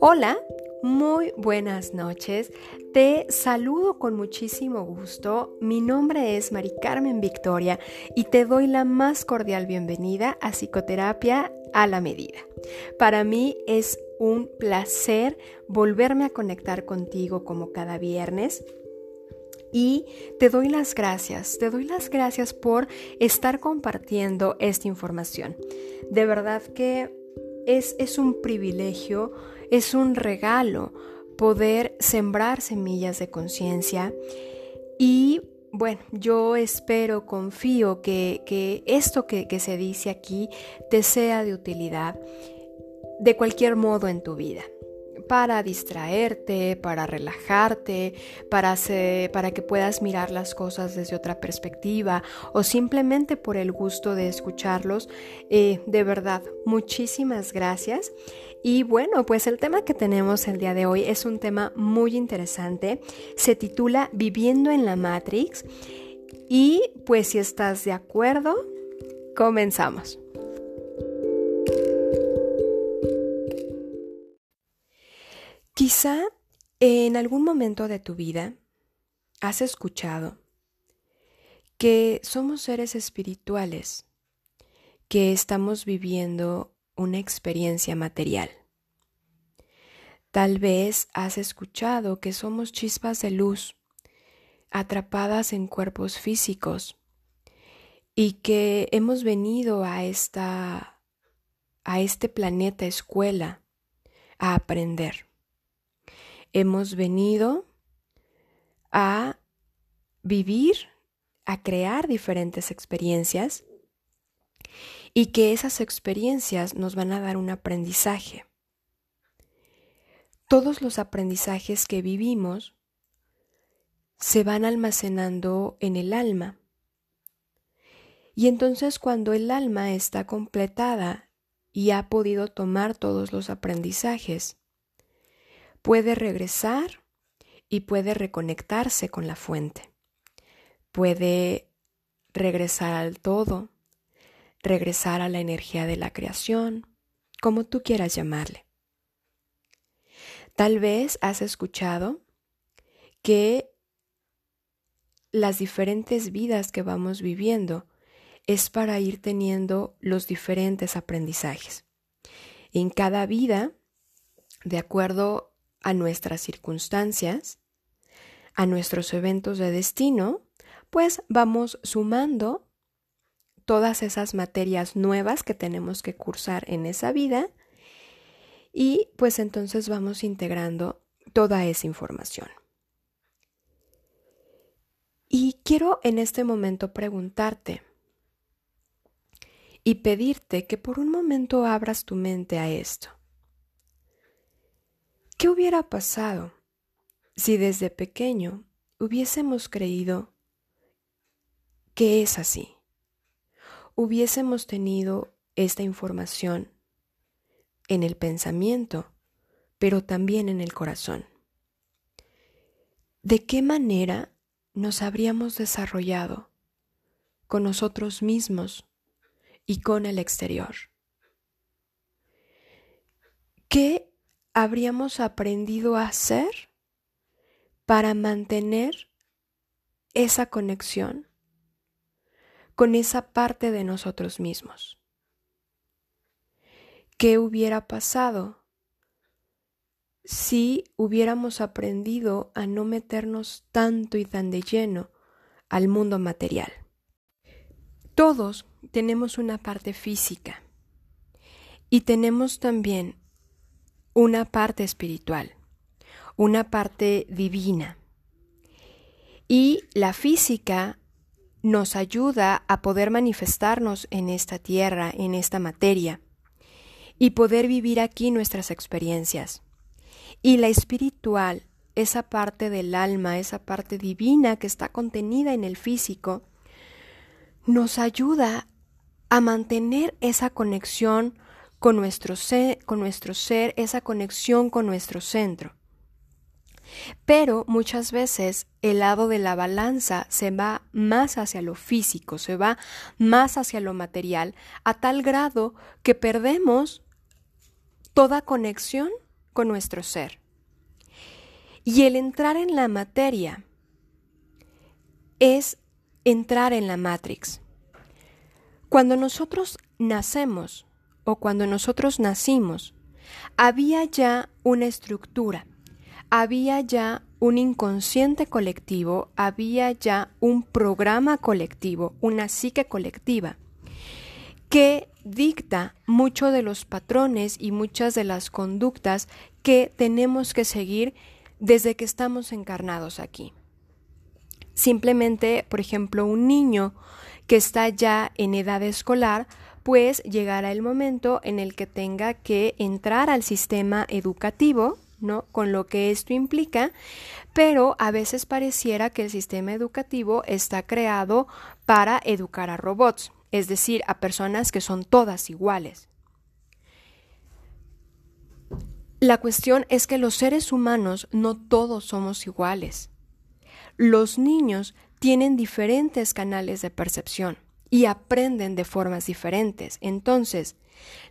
Hola, muy buenas noches. Te saludo con muchísimo gusto. Mi nombre es Mari Carmen Victoria y te doy la más cordial bienvenida a Psicoterapia a la Medida. Para mí es un placer volverme a conectar contigo como cada viernes. Y te doy las gracias, te doy las gracias por estar compartiendo esta información. De verdad que es, es un privilegio es un regalo poder sembrar semillas de conciencia y bueno, yo espero, confío que, esto que, que se dice aquí te sea de utilidad de cualquier modo en tu vida para distraerte, para relajarte, para, para que puedas mirar las cosas desde otra perspectiva o simplemente por el gusto de escucharlos. Eh, de verdad, muchísimas gracias. Y bueno, pues el tema que tenemos el día de hoy es un tema muy interesante. Se titula Viviendo en la Matrix. Y pues si estás de acuerdo, comenzamos. Quizá en algún momento de tu vida has escuchado que somos seres espirituales, que estamos viviendo una experiencia material. Tal vez has escuchado que somos chispas de luz atrapadas en cuerpos físicos y que hemos venido a esta a este planeta escuela a aprender hemos venido a vivir, a crear diferentes experiencias y que esas experiencias nos van a dar un aprendizaje. Todos los aprendizajes que vivimos se van almacenando en el alma. Y entonces cuando el alma está completada y ha podido tomar todos los aprendizajes, puede regresar y puede reconectarse con la fuente. Puede regresar al todo, regresar a la energía de la creación, como tú quieras llamarle. Tal vez has escuchado que las diferentes vidas que vamos viviendo es para ir teniendo los diferentes aprendizajes. En cada vida, de acuerdo a nuestras circunstancias, a nuestros eventos de destino, pues vamos sumando todas esas materias nuevas que tenemos que cursar en esa vida y pues entonces vamos integrando toda esa información. Y quiero en este momento preguntarte y pedirte que por un momento abras tu mente a esto. ¿Qué hubiera pasado si desde pequeño hubiésemos creído que es así? Hubiésemos tenido esta información en el pensamiento, pero también en el corazón. ¿De qué manera nos habríamos desarrollado con nosotros mismos y con el exterior? ¿Qué habríamos aprendido a hacer para mantener esa conexión con esa parte de nosotros mismos. ¿Qué hubiera pasado si hubiéramos aprendido a no meternos tanto y tan de lleno al mundo material? Todos tenemos una parte física y tenemos también una parte espiritual, una parte divina. Y la física nos ayuda a poder manifestarnos en esta tierra, en esta materia, y poder vivir aquí nuestras experiencias. Y la espiritual, esa parte del alma, esa parte divina que está contenida en el físico, nos ayuda a mantener esa conexión con nuestro ser, esa conexión con nuestro centro. Pero muchas veces el lado de la balanza se va más hacia lo físico, se va más hacia lo material, a tal grado que perdemos toda conexión con nuestro ser. Y el entrar en la materia es entrar en la Matrix. Cuando nosotros nacemos o cuando nosotros nacimos, había ya una estructura, había ya un inconsciente colectivo, había ya un programa colectivo, una psique colectiva, que dicta mucho de los patrones y muchas de las conductas que tenemos que seguir desde que estamos encarnados aquí. Simplemente, por ejemplo, un niño que está ya en edad escolar, pues llegará el momento en el que tenga que entrar al sistema educativo, ¿no? Con lo que esto implica, pero a veces pareciera que el sistema educativo está creado para educar a robots, es decir, a personas que son todas iguales. La cuestión es que los seres humanos no todos somos iguales. Los niños tienen diferentes canales de percepción y aprenden de formas diferentes. Entonces,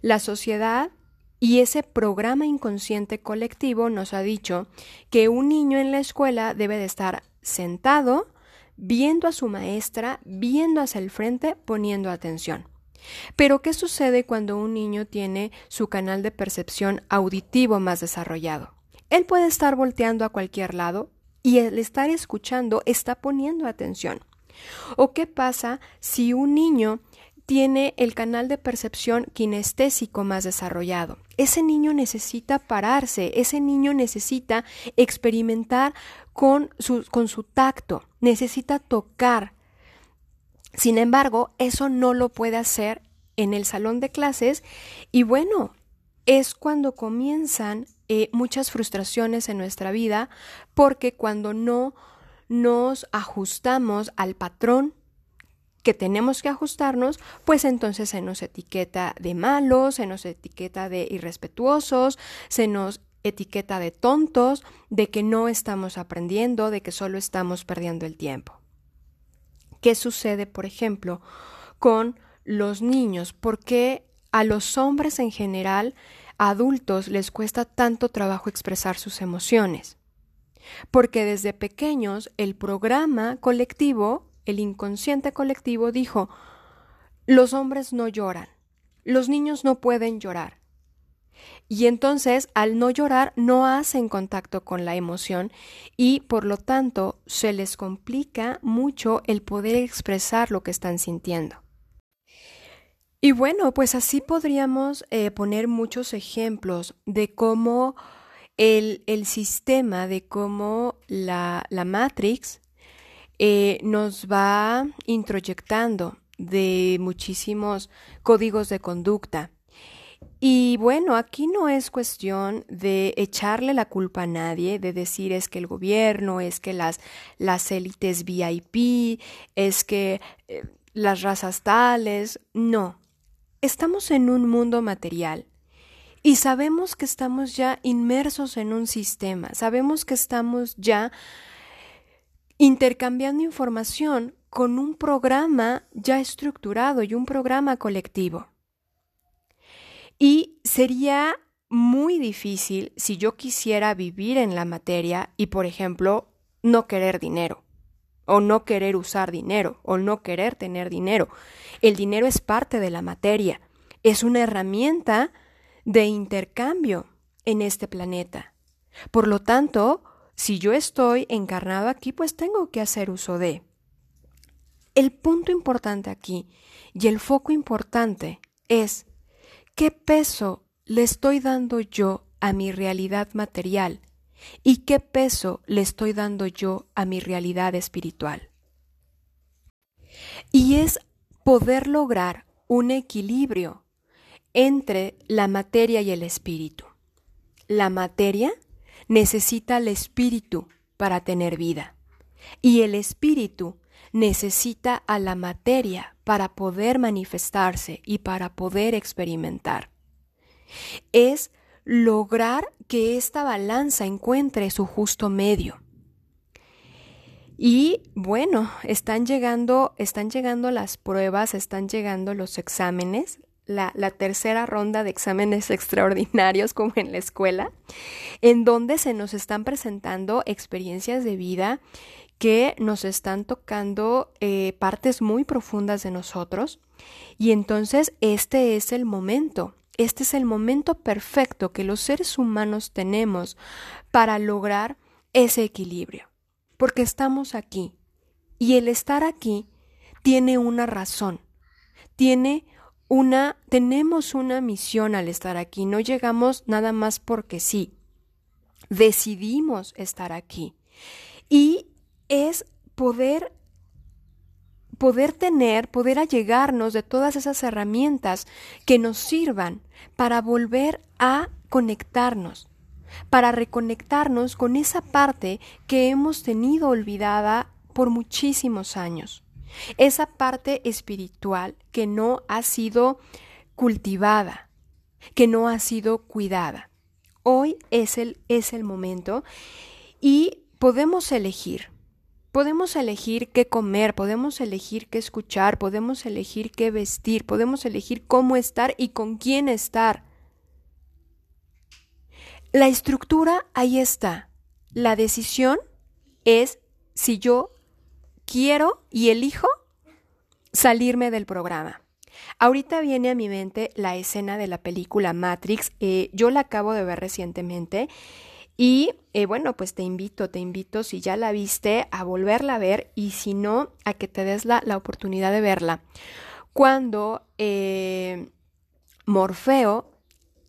la sociedad y ese programa inconsciente colectivo nos ha dicho que un niño en la escuela debe de estar sentado, viendo a su maestra, viendo hacia el frente, poniendo atención. Pero, ¿qué sucede cuando un niño tiene su canal de percepción auditivo más desarrollado? Él puede estar volteando a cualquier lado y el estar escuchando está poniendo atención. ¿O qué pasa si un niño tiene el canal de percepción kinestésico más desarrollado? Ese niño necesita pararse, ese niño necesita experimentar con su, con su tacto, necesita tocar. Sin embargo, eso no lo puede hacer en el salón de clases y bueno, es cuando comienzan eh, muchas frustraciones en nuestra vida porque cuando no nos ajustamos al patrón que tenemos que ajustarnos, pues entonces se nos etiqueta de malos, se nos etiqueta de irrespetuosos, se nos etiqueta de tontos, de que no estamos aprendiendo, de que solo estamos perdiendo el tiempo. ¿Qué sucede, por ejemplo, con los niños? ¿Por qué a los hombres en general, adultos, les cuesta tanto trabajo expresar sus emociones? porque desde pequeños el programa colectivo, el inconsciente colectivo dijo, los hombres no lloran, los niños no pueden llorar. Y entonces, al no llorar, no hacen contacto con la emoción y, por lo tanto, se les complica mucho el poder expresar lo que están sintiendo. Y bueno, pues así podríamos eh, poner muchos ejemplos de cómo el, sistema de cómo la, Matrix eh, nos va introyectando de muchísimos códigos de conducta. Y bueno, aquí no es cuestión de echarle la culpa a nadie, de decir es que el gobierno, es que las, las élites VIP, es que eh, las razas tales, no. Estamos en un mundo material y sabemos que estamos ya inmersos en un sistema, sabemos que estamos ya intercambiando información con un programa ya estructurado y un programa colectivo. Y sería muy difícil si yo quisiera vivir en la materia y, por ejemplo, no querer dinero, o no querer usar dinero, o no querer tener dinero. El dinero es parte de la materia, es una herramienta de intercambio en este planeta. Por lo tanto, si yo estoy encarnado aquí, pues tengo que hacer uso de. El punto importante aquí y el foco importante es qué peso le estoy dando yo a mi realidad material y qué peso le estoy dando yo a mi realidad espiritual. Y es poder lograr un equilibrio entre la materia y el espíritu. La materia necesita el espíritu para tener vida y el espíritu necesita a la materia para poder manifestarse y para poder experimentar. Es lograr que esta balanza encuentre su justo medio. Y bueno, están llegando, están llegando las pruebas, están llegando los exámenes, la, tercera ronda de exámenes extraordinarios como en la escuela, en donde se nos están presentando experiencias de vida que nos están tocando eh, partes muy profundas de nosotros. Y entonces este es el momento, este es el momento perfecto que los seres humanos tenemos para lograr ese equilibrio. Porque estamos aquí. Y el estar aquí tiene una razón, tiene una, tenemos una misión al estar aquí, no llegamos nada más porque sí, decidimos estar aquí. Y es poder poder tener, poder allegarnos de todas esas herramientas que nos sirvan para volver a conectarnos, para reconectarnos con esa parte que hemos tenido olvidada por muchísimos años, esa parte espiritual que no ha sido cultivada, que no ha sido cuidada. Hoy es el, es el momento y podemos elegir Podemos elegir qué comer, podemos elegir qué escuchar, podemos elegir qué vestir, podemos elegir cómo estar y con quién estar. La estructura ahí está. La decisión es si yo quiero y elijo salirme del programa. Ahorita viene a mi mente la escena de la película Matrix. Eh, yo la acabo de ver recientemente y eh, bueno, pues te invito, te invito, si ya la viste, a volverla a ver y si no, a que te des la, oportunidad de verla. Cuando eh, Morfeo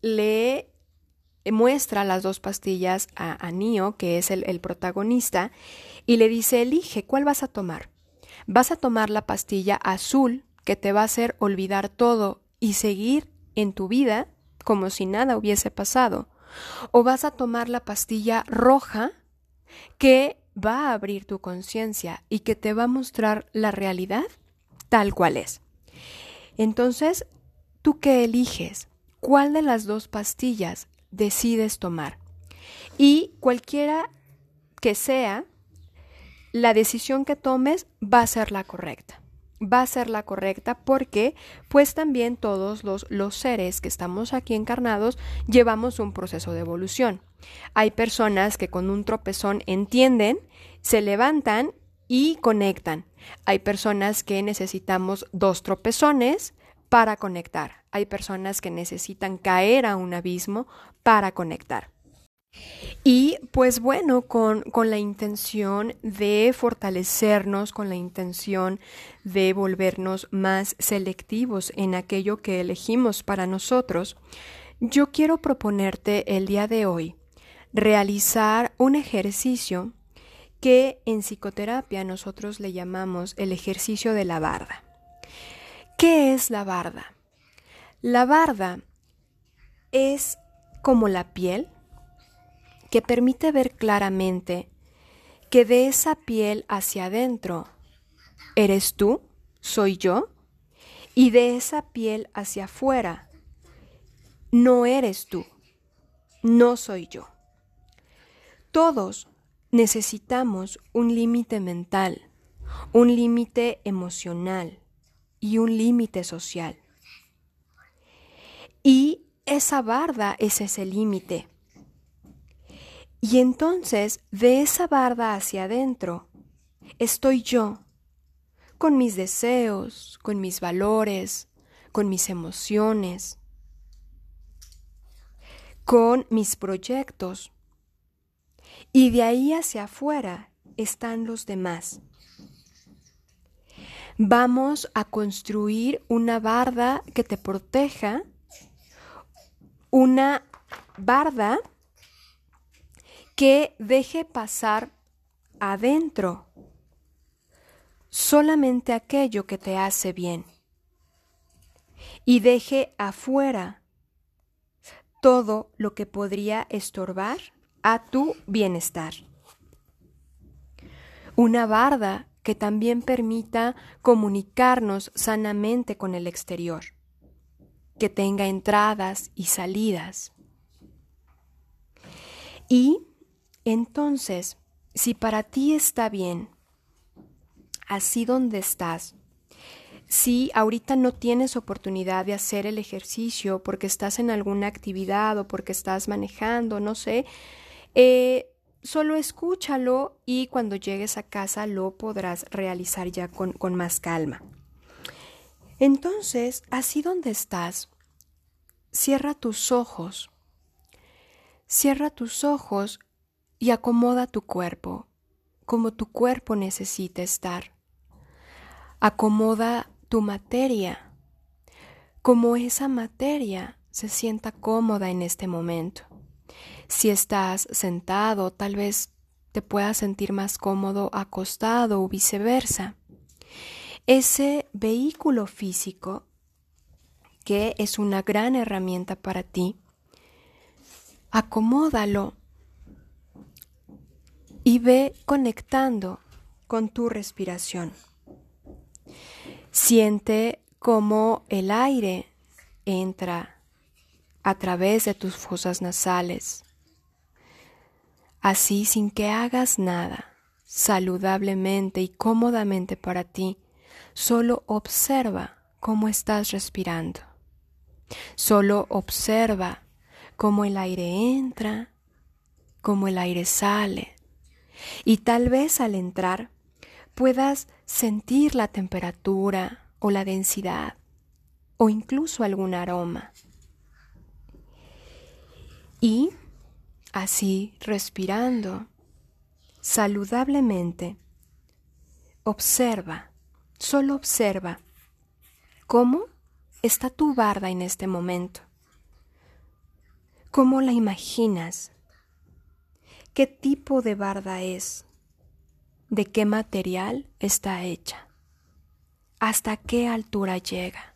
le muestra las dos pastillas a, a Neo, que es el protagonista, y le dice, elige, ¿cuál vas a tomar? Vas a tomar la pastilla azul, que te va a hacer olvidar todo y seguir en tu vida como si nada hubiese pasado o vas a tomar la pastilla roja que va a abrir tu conciencia y que te va a mostrar la realidad tal cual es. Entonces, ¿tú qué eliges? ¿Cuál de las dos pastillas decides tomar? Y cualquiera que sea, la decisión que tomes va a ser la correcta va a ser la correcta porque pues también todos los, los, seres que estamos aquí encarnados llevamos un proceso de evolución. Hay personas que con un tropezón entienden, se levantan y conectan. Hay personas que necesitamos dos tropezones para conectar. Hay personas que necesitan caer a un abismo para conectar. Y pues bueno, con, con, la intención de fortalecernos, con la intención de volvernos más selectivos en aquello que elegimos para nosotros, yo quiero proponerte el día de hoy realizar un ejercicio que en psicoterapia nosotros le llamamos el ejercicio de la barda. ¿Qué es la barda? La barda es como la piel, que permite ver claramente que de esa piel hacia adentro eres tú, soy yo, y de esa piel hacia afuera no eres tú, no soy yo. Todos necesitamos un límite mental, un límite emocional y un límite social. Y esa barda es ese límite y entonces, de esa barda hacia adentro, estoy yo, con mis deseos, con mis valores, con mis emociones, con mis proyectos. Y de ahí hacia afuera están los demás. Vamos a construir una barda que te proteja, una barda que deje pasar adentro solamente aquello que te hace bien y deje afuera todo lo que podría estorbar a tu bienestar. Una barda que también permita comunicarnos sanamente con el exterior, que tenga entradas y salidas. Y entonces, si para ti está bien, así donde estás, si ahorita no tienes oportunidad de hacer el ejercicio porque estás en alguna actividad o porque estás manejando, no sé, eh, solo escúchalo y cuando llegues a casa lo podrás realizar ya con, con más calma. Entonces, así donde estás, cierra tus ojos, cierra tus ojos y acomoda tu cuerpo como tu cuerpo necesita estar. Acomoda tu materia como esa materia se sienta cómoda en este momento. Si estás sentado, tal vez te puedas sentir más cómodo acostado o viceversa. Ese vehículo físico, que es una gran herramienta para ti, acomódalo y ve conectando con tu respiración. Siente cómo el aire entra a través de tus fosas nasales, así sin que hagas nada, saludablemente y cómodamente para ti, solo observa cómo estás respirando. Solo observa cómo el aire entra, cómo el aire sale. Y tal vez al entrar puedas sentir la temperatura o la densidad o incluso algún aroma. Y así respirando saludablemente, observa, solo observa cómo está tu barda en este momento. ¿Cómo la imaginas? ¿Qué tipo de barda es? ¿De qué material está hecha? ¿Hasta qué altura llega?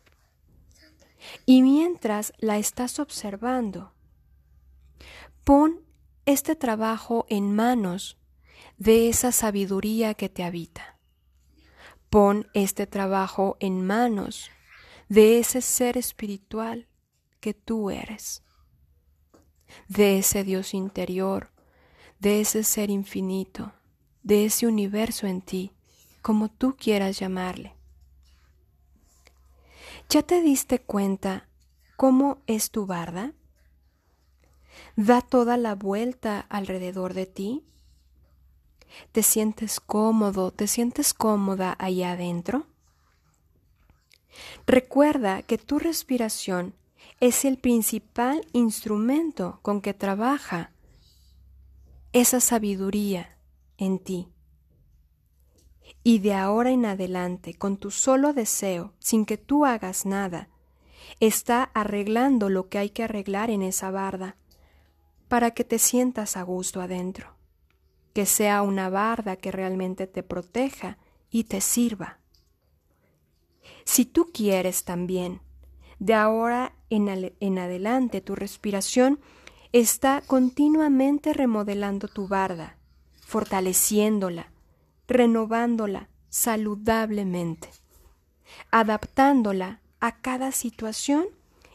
Y mientras la estás observando, pon este trabajo en manos de esa sabiduría que te habita. Pon este trabajo en manos de ese ser espiritual que tú eres de ese Dios interior, de ese ser infinito, de ese universo en ti, como tú quieras llamarle. ¿Ya te diste cuenta cómo es tu barda? ¿Da toda la vuelta alrededor de ti? ¿Te sientes cómodo, te sientes cómoda allá adentro? Recuerda que tu respiración es el principal instrumento con que trabaja esa sabiduría en ti. Y de ahora en adelante, con tu solo deseo, sin que tú hagas nada, está arreglando lo que hay que arreglar en esa barda, para que te sientas a gusto adentro, que sea una barda que realmente te proteja y te sirva. Si tú quieres también de ahora en, adelante tu respiración está continuamente remodelando tu barda, fortaleciéndola, renovándola saludablemente, adaptándola a cada situación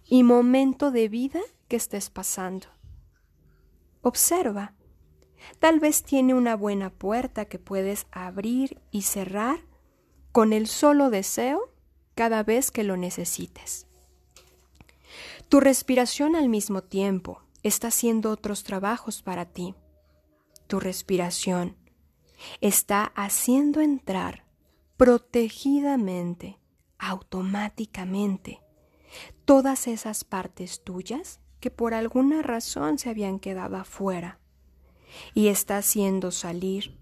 y momento de vida que estés pasando. Observa. Tal vez tiene una buena puerta que puedes abrir y cerrar con el solo deseo cada vez que lo necesites. Tu respiración al mismo tiempo está haciendo otros trabajos para ti. Tu respiración está haciendo entrar protegidamente, automáticamente, todas esas partes tuyas que por alguna razón se habían quedado afuera y está haciendo salir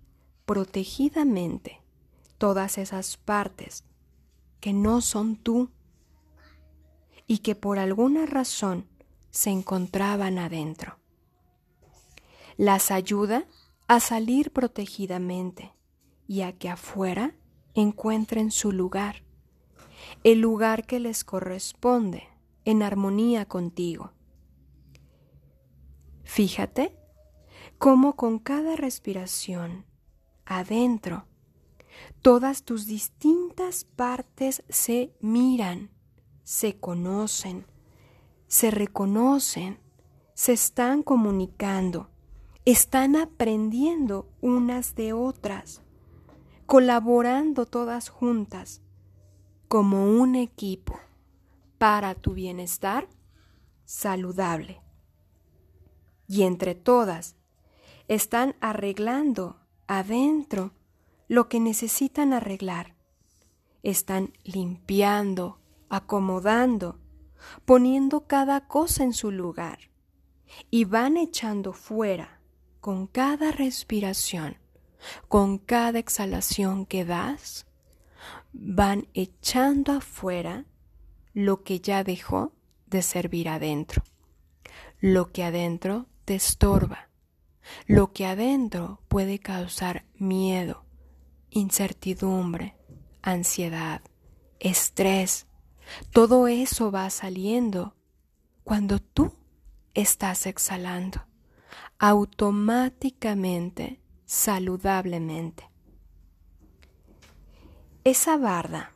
protegidamente todas esas partes que no son tú y que por alguna razón se encontraban adentro. Las ayuda a salir protegidamente y a que afuera encuentren su lugar, el lugar que les corresponde en armonía contigo. Fíjate cómo con cada respiración adentro, todas tus distintas partes se miran se conocen, se reconocen, se están comunicando, están aprendiendo unas de otras, colaborando todas juntas, como un equipo para tu bienestar saludable. Y entre todas están arreglando adentro lo que necesitan arreglar. Están limpiando, acomodando, poniendo cada cosa en su lugar y van echando fuera con cada respiración, con cada exhalación que das, van echando afuera lo que ya dejó de servir adentro, lo que adentro te estorba, lo que adentro puede causar miedo, incertidumbre, ansiedad, estrés. Todo eso va saliendo cuando tú estás exhalando automáticamente, saludablemente. Esa barda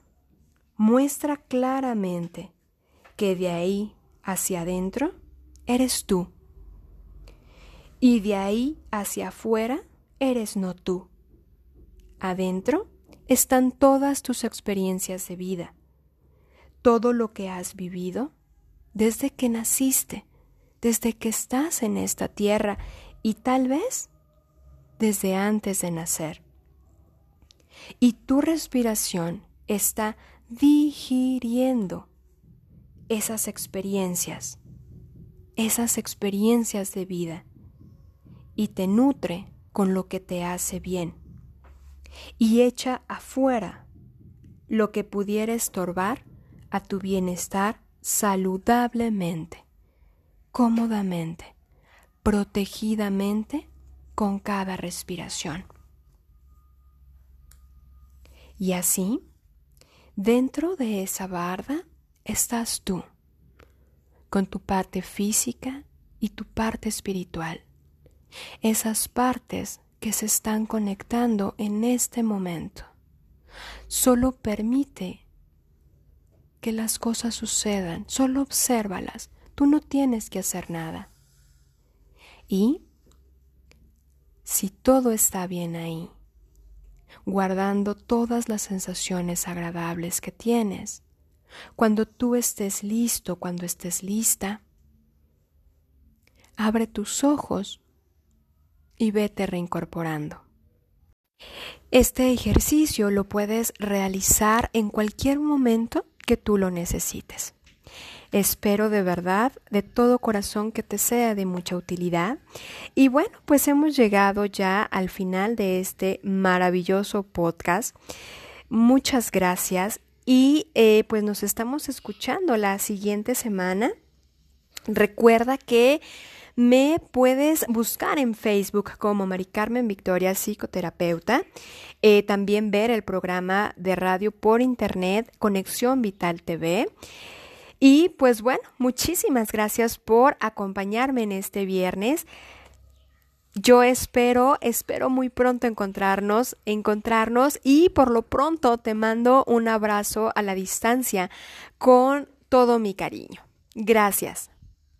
muestra claramente que de ahí hacia adentro eres tú y de ahí hacia afuera eres no tú. Adentro están todas tus experiencias de vida, todo lo que has vivido desde que naciste desde que estás en esta tierra y tal vez desde antes de nacer. Y tu respiración está digiriendo esas experiencias, esas experiencias de vida, y te nutre con lo que te hace bien, y echa afuera lo que pudiera estorbar a tu bienestar saludablemente cómodamente, protegidamente con cada respiración. Y así, dentro de esa barda estás tú, con tu parte física y tu parte espiritual, esas partes que se están conectando en este momento. Solo permite que las cosas sucedan, solo obsérvalas, Tú no tienes que hacer nada. Y si todo está bien ahí, guardando todas las sensaciones agradables que tienes, cuando tú estés listo, cuando estés lista, abre tus ojos y vete reincorporando. Este ejercicio lo puedes realizar en cualquier momento que tú lo necesites. Espero de verdad, de todo corazón, que te sea de mucha utilidad. Y bueno, pues hemos llegado ya al final de este maravilloso podcast. Muchas gracias y eh, pues nos estamos escuchando la siguiente semana. Recuerda que me puedes buscar en Facebook como Mari Carmen Victoria Psicoterapeuta. Eh, también ver el programa de radio por internet Conexión Vital TV. Y pues bueno, muchísimas gracias por acompañarme en este viernes. Yo espero, espero muy pronto encontrarnos, encontrarnos y por lo pronto te mando un abrazo a la distancia con todo mi cariño. Gracias.